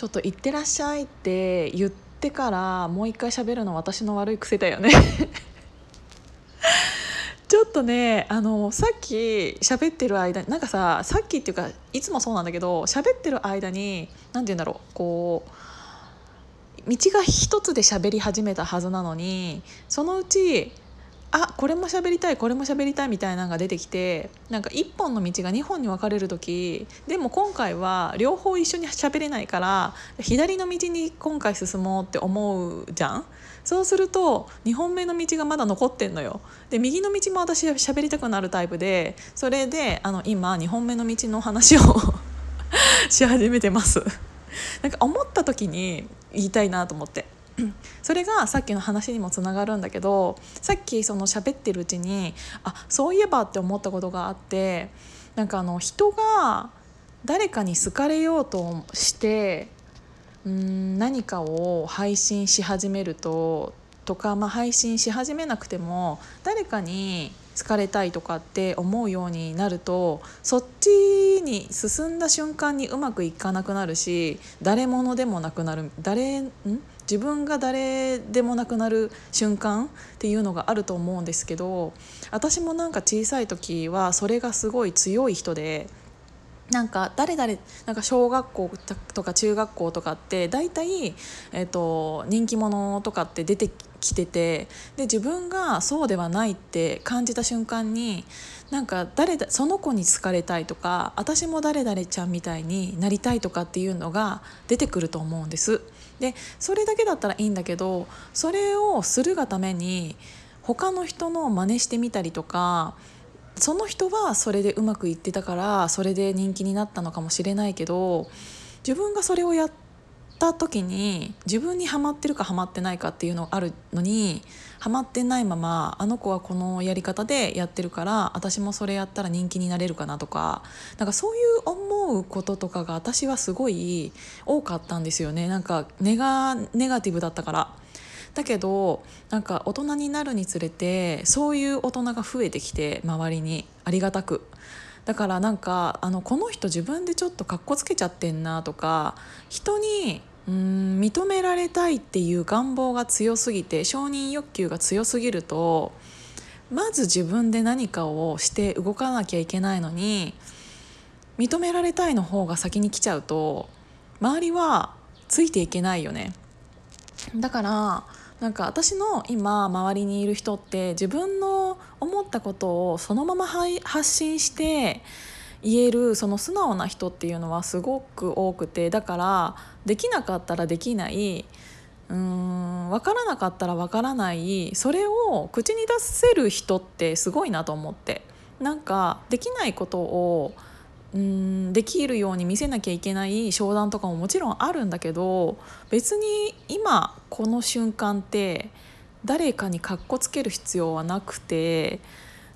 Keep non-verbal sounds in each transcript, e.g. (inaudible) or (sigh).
ちょっと「行ってらっしゃい」って言ってからもう一回喋るの私の悪い癖だよね。(laughs) ちょっとねあのさっき喋ってる間なんかささっきっていうかいつもそうなんだけど喋ってる間に何て言うんだろうこう道が一つで喋り始めたはずなのにそのうちあこれも喋りたいこれも喋りたいみたいなのが出てきてなんか1本の道が2本に分かれる時でも今回は両方一緒に喋れないから左の道に今回進もうって思うじゃん？そうすると2本目の道がまだ残ってんのよ。で右の道も私は喋りたくなるタイプでそれであの今2本目の道の話を (laughs) し始めてます。なんか思った時に言いたいなと思って。(clears throat) それがさっきの話にもつながるんだけどさっきその喋ってるうちにあそういえばって思ったことがあってなんかあの人が誰かに好かれようとしてうん何かを配信し始めるととか、まあ、配信し始めなくても誰かに疲れたいとかって思うようになるとそっちに進んだ瞬間にうまくいかなくなるし誰者でもなくなる誰ん？自分が誰でもなくなる瞬間っていうのがあると思うんですけど私もなんか小さい時はそれがすごい強い人で。なんか誰々なんか小学校とか中学校とかって大体、えーと、人気者とかって出てきててで自分がそうではないって感じた瞬間になんか誰だその子に好かれたいとか私も誰々ちゃんみたいになりたいとかっていうのが出てくると思うんです。でそれだけだったらいいんだけどそれをするがために他の人の真似してみたりとかその人はそれでうまくいってたからそれで人気になったのかもしれないけど自分がそれをやった時に自分にはまってるかはまってないかっていうのがあるのにハマってないままあの子はこのやり方でやってるから私もそれやったら人気になれるかなとかなんかそういう思うこととかが私はすごい多かったんですよねなんかネガネガティブだったから。だけどなんか大人になるにつれてそういう大人が増えてきて周りにありがたく。だからなんかあのこの人自分でちょっとかっこつけちゃってんなとか人にうん認められたいっていう願望が強すぎて承認欲求が強すぎるとまず自分で何かをして動かなきゃいけないのに認められたいの方が先に来ちゃうと周りはついていけないよねだからなんか私の今周りにいる人って自分の思ったことをそのまま発信して言えるその素直な人っていうのはすごく多くてだからできなかったらできないうーん分からなかったら分からないそれを口に出せる人ってすごいなと思ってなんかできないことをうんできるように見せなきゃいけない商談とかももちろんあるんだけど別に今この瞬間って誰かにかっこつける必要はなくて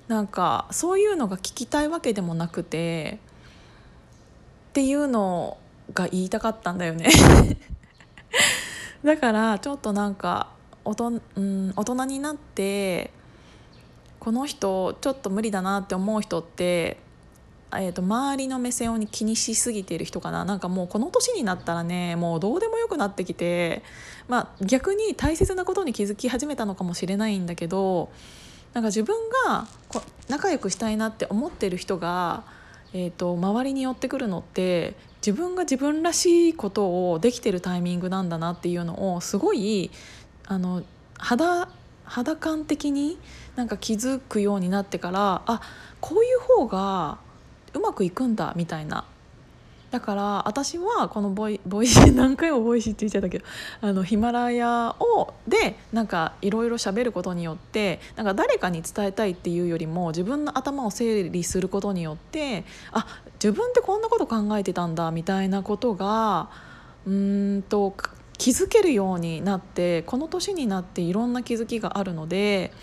なんかそういうのが聞きたいわけでもなくてっていうのが言いたかったんだよね。(laughs) だからちょっとなんかおと、うん、大人になってこの人ちょっと無理だなって思う人って、えー、と周りの目線を気にしすぎている人かな。なんかもうこの年になったらねもうどうでもよくなってきて、まあ、逆に大切なことに気づき始めたのかもしれないんだけどなんか自分がこ仲良くしたいなって思ってる人が、えーと、周りに寄ってくるのって自分が自分らしいことをできてるタイミングなんだなっていうのをすごいあの肌肌感的になんか気づくようになってからあこういう方がうまくいくんだみたいなだから私はこのボイ Voicy (laughs) 何回も Voicy って言っちゃったけどあのヒマラヤをでなんかいろいろ喋ることによってなんか誰かに伝えたいっていうよりも自分の頭を整理することによってあ自分ってこんなこと考えてたんだみたいなことがうんと気づけるようになってこの年になっていろんな気づきがあるので。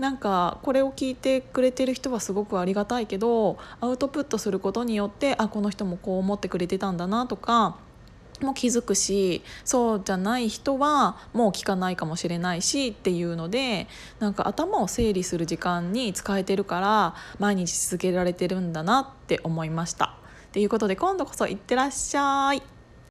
なんかこれを聞いてくれてる人はすごくありがたいけどアウトプットすることによってあこの人もこう思ってくれてたんだなとかも気づくしそうじゃない人はもう聞かないかもしれないしっていうのでなんか頭を整理する時間に使えてるから毎日続けられてるんだなって思いました。ということで今度こそいってらっしゃい。